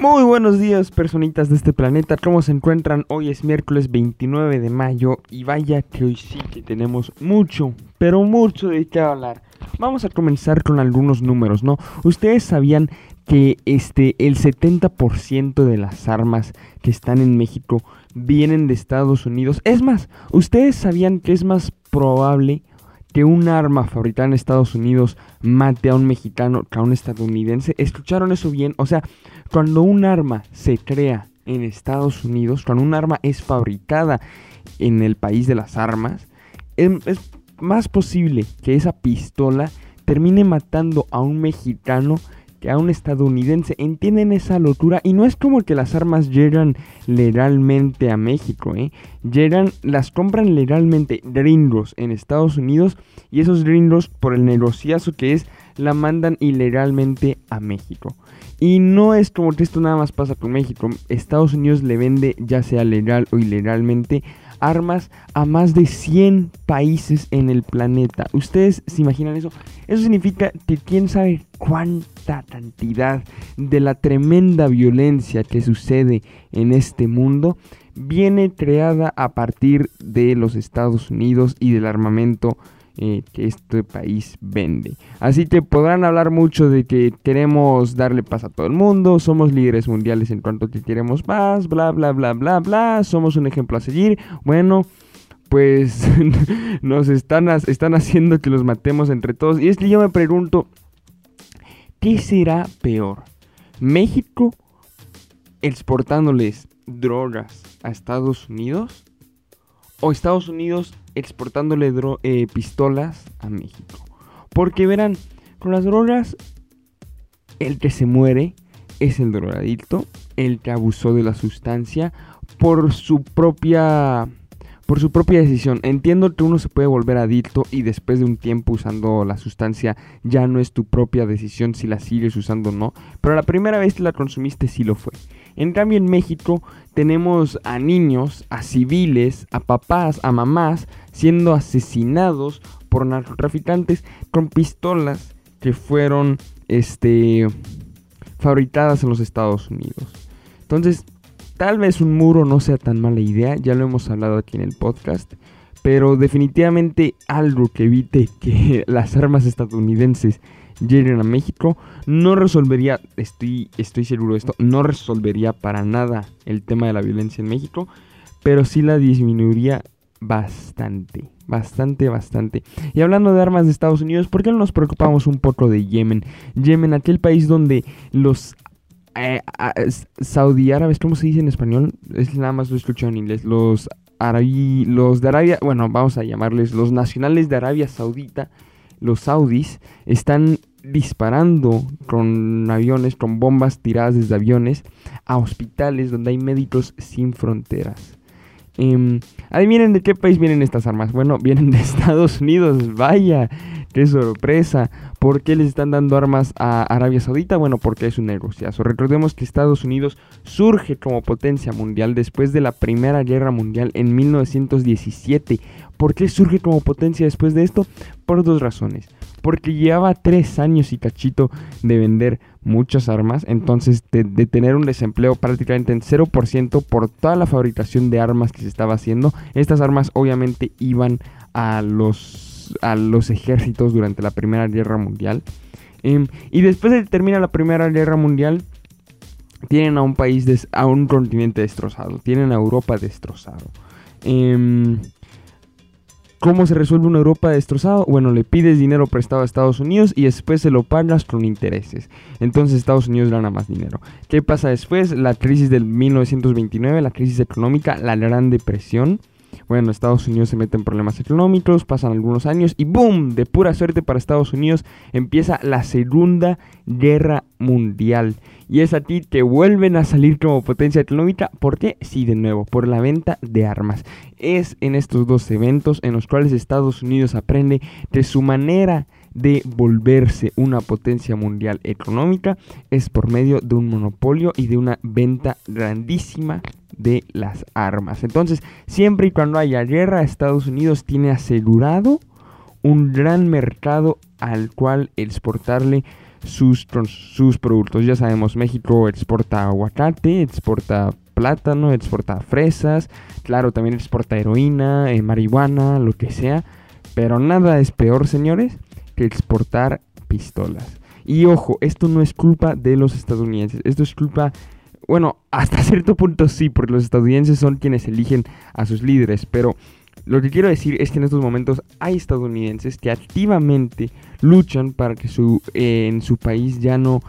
Muy buenos días, personitas de este planeta. ¿Cómo se encuentran? Hoy es miércoles 29 de mayo y vaya que hoy sí que tenemos mucho, pero mucho de qué hablar. Vamos a comenzar con algunos números, ¿no? Ustedes sabían que este el 70% de las armas que están en México vienen de Estados Unidos. Es más, ustedes sabían que es más probable que un arma fabricada en Estados Unidos mate a un mexicano que a un estadounidense. ¿Escucharon eso bien? O sea, cuando un arma se crea en Estados Unidos, cuando un arma es fabricada en el país de las armas, es, es más posible que esa pistola termine matando a un mexicano que a un estadounidense. ¿Entienden esa locura? Y no es como que las armas llegan legalmente a México, ¿eh? Llegan, las compran legalmente gringos en Estados Unidos y esos gringos, por el negociazo que es, la mandan ilegalmente a México. Y no es como que esto nada más pasa con México. Estados Unidos le vende, ya sea legal o ilegalmente, armas a más de 100 países en el planeta. ¿Ustedes se imaginan eso? Eso significa que quién sabe cuánta cantidad de la tremenda violencia que sucede en este mundo viene creada a partir de los Estados Unidos y del armamento que este país vende. Así que podrán hablar mucho de que queremos darle paz a todo el mundo, somos líderes mundiales en cuanto que queremos paz, bla, bla, bla, bla, bla, somos un ejemplo a seguir. Bueno, pues nos están, están haciendo que los matemos entre todos. Y es que yo me pregunto, ¿qué será peor? ¿México exportándoles drogas a Estados Unidos? ¿O Estados Unidos exportándole eh, pistolas a México. Porque verán, con las drogas, el que se muere es el drogadicto, el que abusó de la sustancia por su propia por su propia decisión. Entiendo que uno se puede volver adicto y después de un tiempo usando la sustancia ya no es tu propia decisión si la sigues usando o no, pero la primera vez que la consumiste sí lo fue. En cambio en México tenemos a niños, a civiles, a papás, a mamás siendo asesinados por narcotraficantes con pistolas que fueron este fabricadas en los Estados Unidos. Entonces, Tal vez un muro no sea tan mala idea, ya lo hemos hablado aquí en el podcast, pero definitivamente algo que evite que las armas estadounidenses lleguen a México no resolvería, estoy, estoy seguro de esto, no resolvería para nada el tema de la violencia en México, pero sí la disminuiría bastante, bastante, bastante. Y hablando de armas de Estados Unidos, ¿por qué no nos preocupamos un poco de Yemen? Yemen, aquel país donde los eh, Saudi árabes, ¿cómo se dice en español? Es nada más lo escuchado en inglés. Los los de Arabia, bueno, vamos a llamarles los nacionales de Arabia Saudita, los saudis, están disparando con aviones, con bombas tiradas desde aviones a hospitales donde hay médicos sin fronteras. Eh, adivinen de qué país vienen estas armas. Bueno, vienen de Estados Unidos. Vaya, qué sorpresa. ¿Por qué les están dando armas a Arabia Saudita? Bueno, porque es un negociazo. Recordemos que Estados Unidos surge como potencia mundial después de la Primera Guerra Mundial en 1917. ¿Por qué surge como potencia después de esto? Por dos razones porque llevaba tres años y cachito de vender muchas armas, entonces de, tener un desempleo prácticamente en 0% por toda la fabricación de armas que se estaba haciendo. Estas armas obviamente iban a los, a los ejércitos durante la Primera Guerra Mundial. Em, y después de que termina la Primera Guerra Mundial, tienen a un país, a un continente destrozado, tienen a Europa destrozado. Eh, ¿Cómo se resuelve una Europa destrozada? Bueno, le pides dinero prestado a Estados Unidos y después se lo pagas con intereses. Entonces Estados Unidos gana más dinero. ¿Qué pasa después? La crisis del 1929, la crisis económica, la Gran Depresión. Bueno, Estados Unidos se mete en problemas económicos, pasan algunos años y ¡boom! De pura suerte para Estados Unidos empieza la Segunda Guerra Mundial. Y es a ti que vuelven a salir como potencia económica. ¿Por qué? Sí, de nuevo, por la venta de armas. Es en estos dos eventos en los cuales Estados Unidos aprende de su manera de volverse una potencia mundial económica es por medio de un monopolio y de una venta grandísima de las armas. Entonces, siempre y cuando haya guerra, Estados Unidos tiene asegurado un gran mercado al cual exportarle sus, sus productos. Ya sabemos, México exporta aguacate, exporta plátano, exporta fresas, claro, también exporta heroína, eh, marihuana, lo que sea. Pero nada es peor, señores, exportar pistolas. Y ojo, esto no es culpa de los estadounidenses, esto es culpa, bueno, hasta cierto punto sí, porque los estadounidenses son quienes eligen a sus líderes, pero lo que quiero decir es que en estos momentos hay estadounidenses que activamente luchan para que su, eh, en su país ya no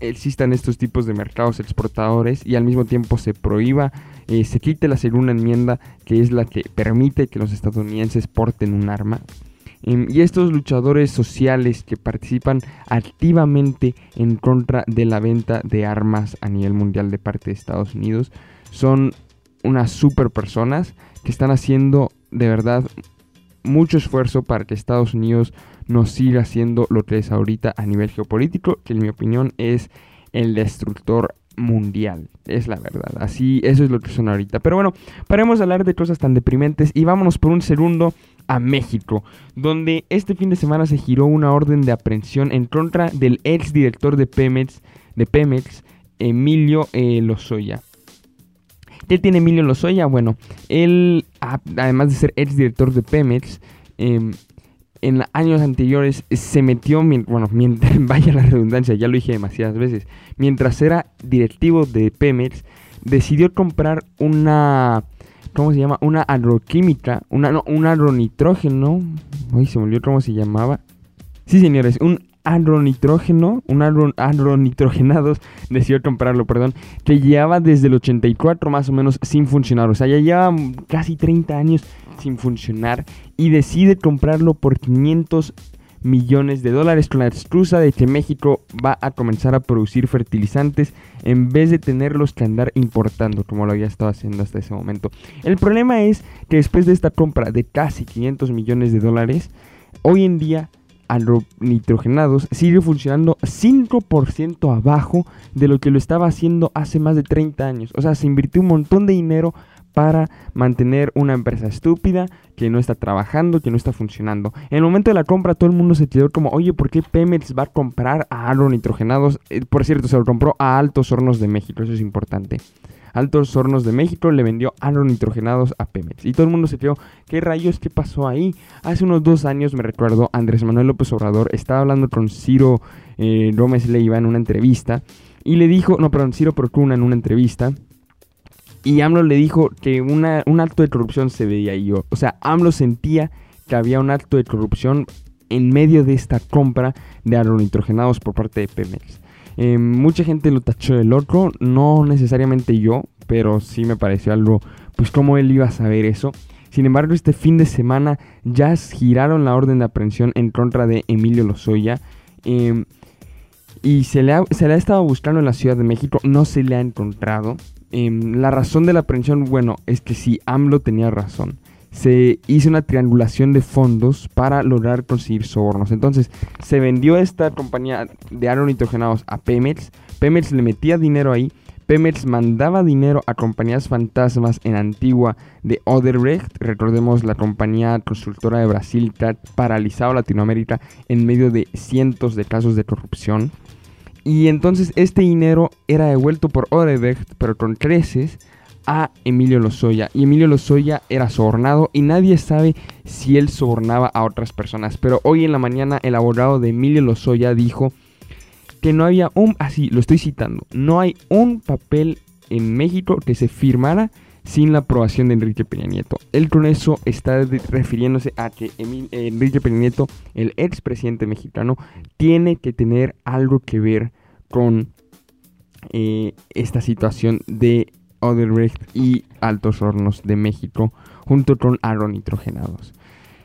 existan estos tipos de mercados exportadores y al mismo tiempo se prohíba, eh, se quite la segunda enmienda que es la que permite que los estadounidenses porten un arma. Em, y estos luchadores sociales que participan activamente en contra de la venta de armas a nivel mundial de parte de Estados Unidos son unas super personas que están haciendo de verdad mucho esfuerzo para que Estados Unidos no siga siendo lo que es ahorita a nivel geopolítico, que en mi opinión es el destructor mundial. Es la verdad. Así, eso es lo que son ahorita. Pero bueno, paremos de hablar de cosas tan deprimentes y vámonos por un segundo a México, donde este fin de semana se giró una orden de aprehensión en contra del ex director de Pemex, de Pemex Emilio eh, Lozoya. ¿Qué tiene Emilio Lozoya? Bueno, él, además de ser ex director de Pemex, em, en años anteriores se metió, bueno, mientras, vaya la redundancia, ya lo dije demasiadas veces, mientras era directivo de Pemex, decidió comprar una, ¿cómo se llama? Una agroquímica, una, no, un agronitrógeno, uy, se me olvidó cómo se llamaba. Sí, señores, un agronitrógeno, un agronitrogenados, decidió comprarlo, perdón, que llevaba desde el 84 más o menos sin funcionar, o sea, ya lleva casi 30 años sin funcionar y decide comprarlo por 500 millones de dólares con la excusa de que México va a comenzar a producir fertilizantes en vez de tenerlos que andar importando como lo había estado haciendo hasta ese momento. El problema es que después de esta compra de casi 500 millones de dólares, hoy en día nitrogenados sigue funcionando 5% abajo de lo que lo estaba haciendo hace más de 30 años. O sea, se invirtió un montón de dinero para mantener una empresa estúpida que no está trabajando, que no está funcionando. En el momento de la compra todo el mundo se quedó como, oye, ¿por qué Pemex va a comprar a agronitrogenados? Eh, por cierto, se lo compró a Altos Hornos de México, eso es importante. Altos Hornos de México le vendió agronitrogenados a Pemex. Y todo el mundo se quedó, ¿qué rayos? ¿Qué pasó ahí? Hace unos dos años, me recuerdo, Andrés Manuel López Obrador estaba hablando con Ciro eh, Gómez Leiva en una entrevista. Y le dijo, no, perdón, Ciro Procuna en una entrevista y AMLO le dijo que un acto de corrupción se veía ahí. O sea, AMLO sentía que había un acto de corrupción en medio de esta compra de agronitrogenados por parte de Pemex. Eh, mucha gente lo tachó de loco, no necesariamente yo, pero sí me pareció algo, pues cómo él iba a saber eso. Sin embargo, este fin de semana ya giraron la orden de aprehensión en contra de Emilio Lozoya. Em, y se le, ha estado buscando en la Ciudad de México, no se le ha encontrado. Em, la razón de la aprehensión, bueno, es que si AMLO tenía razón. Se hizo una triangulación de fondos para lograr conseguir sobornos. Entonces, se vendió esta compañía de agronitrogenados a Pemex. Pemex le metía dinero ahí. Pemex mandaba dinero a compañías fantasmas en Antigua de Oderbrecht. Recordemos la compañía constructora de Brasil que ha paralizado Latinoamérica en medio de cientos de casos de corrupción. Y entonces este dinero era devuelto por Odebrecht, pero con creces, a Emilio Lozoya. Y Emilio Lozoya era sobornado y nadie sabe si él sobornaba a otras personas. Pero hoy en la mañana el abogado de Emilio Lozoya dijo que no había un, así lo estoy citando, no hay un papel en México que se firmara sin la aprobación de Enrique Peña Nieto. Él con eso está refiriéndose a que Enrique Peña Nieto, el expresidente mexicano, tiene que tener algo que ver con eh, esta situación de Odebrecht y Altos Hornos de México, junto con agronitrogenados.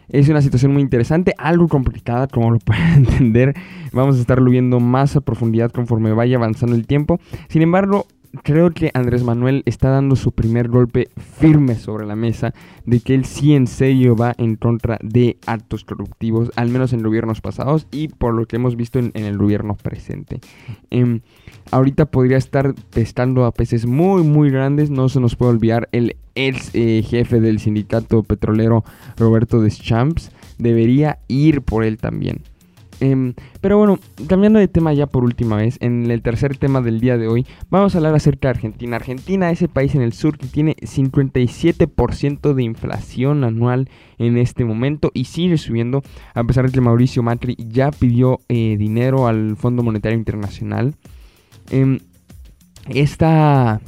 Es una situación muy interesante, algo complicada, como lo pueden entender. Vamos a estarlo viendo más a profundidad conforme vaya avanzando el tiempo. Sin embargo, creo que Andrés Manuel está dando su primer golpe firme sobre la mesa de que él sí en serio va en contra de actos corruptivos, al menos en gobiernos pasados y por lo que hemos visto en, el gobierno presente. Em, ahorita podría estar testando a peces muy muy grandes, no se nos puede olvidar el ex eh, jefe del sindicato petrolero Roberto Deschamps, debería ir por él también. Em, pero bueno, cambiando de tema ya por última vez, en el tercer tema del día de hoy, vamos a hablar acerca de Argentina. Argentina es el país en el sur que tiene 57% de inflación anual en este momento y sigue subiendo, a pesar de que Mauricio Macri ya pidió eh, dinero al Fondo Monetario Internacional. Em, esta,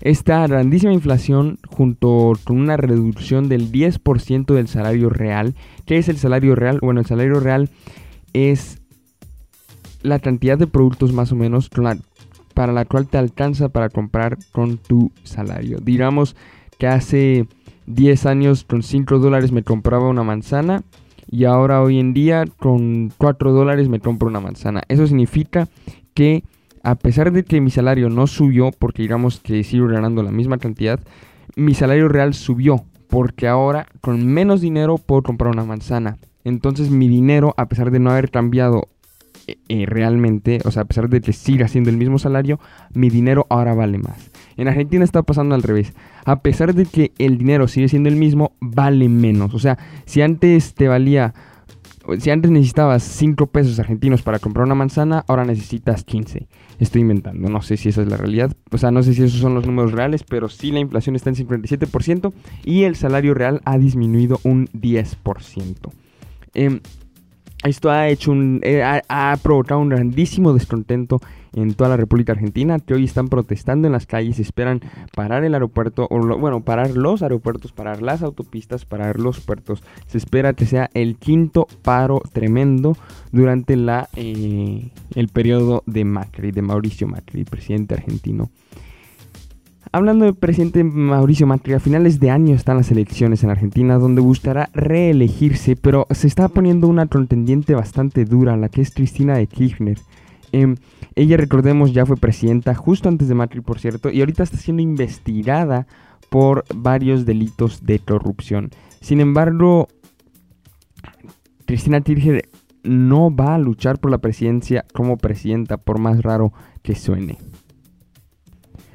esta grandísima inflación junto con una reducción del 10% del salario real. ¿Qué es el salario real? Bueno, el salario real es la cantidad de productos más o menos para la cual te alcanza para comprar con tu salario. Digamos que hace 10 años con 5 dólares me compraba una manzana y ahora hoy en día con 4 dólares me compro una manzana. Eso significa que a pesar de que mi salario no subió, porque digamos que sigo ganando la misma cantidad, mi salario real subió, porque ahora con menos dinero puedo comprar una manzana. Entonces mi dinero, a pesar de no haber cambiado eh, eh, realmente, o sea, a pesar de que siga siendo el mismo salario, mi dinero ahora vale más. En Argentina está pasando al revés. A pesar de que el dinero sigue siendo el mismo, vale menos. O sea, si antes te valía, si antes necesitabas 5 pesos argentinos para comprar una manzana, ahora necesitas 15. Estoy inventando, no sé si esa es la realidad. O sea, no sé si esos son los números reales, pero sí la inflación está en 57% y el salario real ha disminuido un 10%. Em, esto ha hecho un, eh, ha, provocado un grandísimo descontento en toda la República Argentina que hoy están protestando en las calles, esperan parar el aeropuerto, o bueno, parar los aeropuertos, parar las autopistas, parar los puertos. Se espera que sea el quinto paro tremendo durante la, eh, el periodo de Macri, de Mauricio Macri, presidente argentino. Hablando del presidente Mauricio Macri, a finales de año están las elecciones en Argentina, donde buscará reelegirse, pero se está poniendo una contendiente bastante dura, la que es Cristina de Kirchner. Em, ella, recordemos, ya fue presidenta justo antes de Macri, por cierto, y ahorita está siendo investigada por varios delitos de corrupción. Sin embargo, Cristina Kirchner no va a luchar por la presidencia como presidenta, por más raro que suene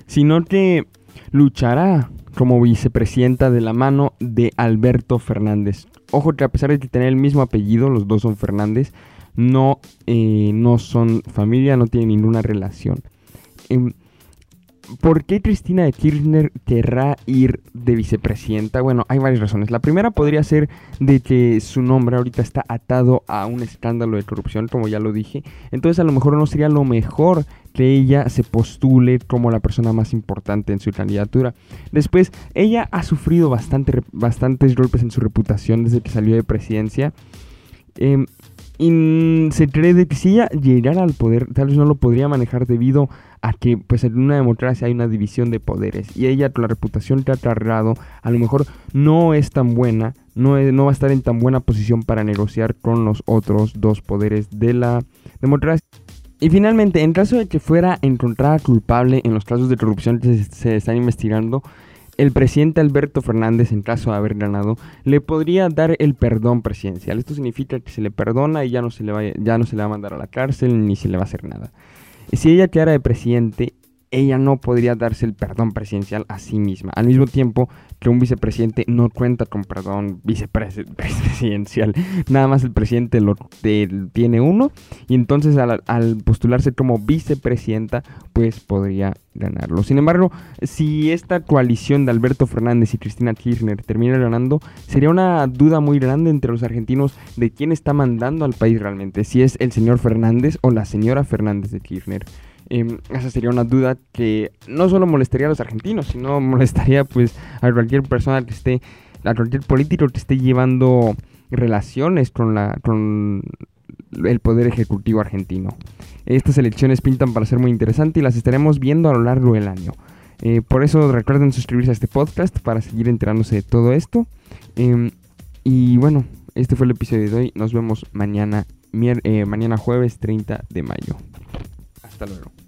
sino que luchará como vicepresidenta de la mano de Alberto Fernández. Ojo que a pesar de tener el mismo apellido, los dos son Fernández, no, eh, no son familia, no tienen ninguna relación. Em, ¿Por qué Cristina de Kirchner querrá ir de vicepresidenta? Bueno, hay varias razones. La primera podría ser de que su nombre ahorita está atado a un escándalo de corrupción, como ya lo dije. Entonces a lo mejor no sería lo mejor que ella se postule como la persona más importante en su candidatura. Después, ella ha sufrido bastante, bastantes golpes en su reputación desde que salió de presidencia. Em, y se cree de que si ella llegara al poder, tal vez no lo podría manejar debido a que pues en una democracia hay una división de poderes. Y ella, la reputación que ha cargado, a lo mejor no es tan buena, no, no va a estar en tan buena posición para negociar con los otros dos poderes de la democracia. Y finalmente, en caso de que fuera encontrada culpable en los casos de corrupción que se están investigando, el presidente Alberto Fernández, en caso de haber ganado, le podría dar el perdón presidencial. Esto significa que se le perdona y ya no se le va, ya no se le va a mandar a la cárcel ni se le va a hacer nada. Si ella quedara de presidente, ella no podría darse el perdón presidencial a sí misma. Al mismo tiempo que un vicepresidente no cuenta con perdón vicepresidencial. Nada más el presidente lo tiene uno. Y entonces al, postularse como vicepresidenta, pues podría ganarlo. Sin embargo, si esta coalición de Alberto Fernández y Cristina Kirchner termina ganando, sería una duda muy grande entre los argentinos de quién está mandando al país realmente. Si es el señor Fernández o la señora Fernández de Kirchner. Em, esa sería una duda que no solo molestaría a los argentinos, sino molestaría pues a cualquier persona que esté, a cualquier político que esté llevando relaciones con, la, con el poder ejecutivo argentino. Estas elecciones pintan para ser muy interesantes y las estaremos viendo a lo largo del año. Eh, por eso recuerden suscribirse a este podcast para seguir enterándose de todo esto. Em, y bueno, este fue el episodio de hoy. Nos vemos mañana, eh, mañana jueves 30 de mayo. Hasta luego.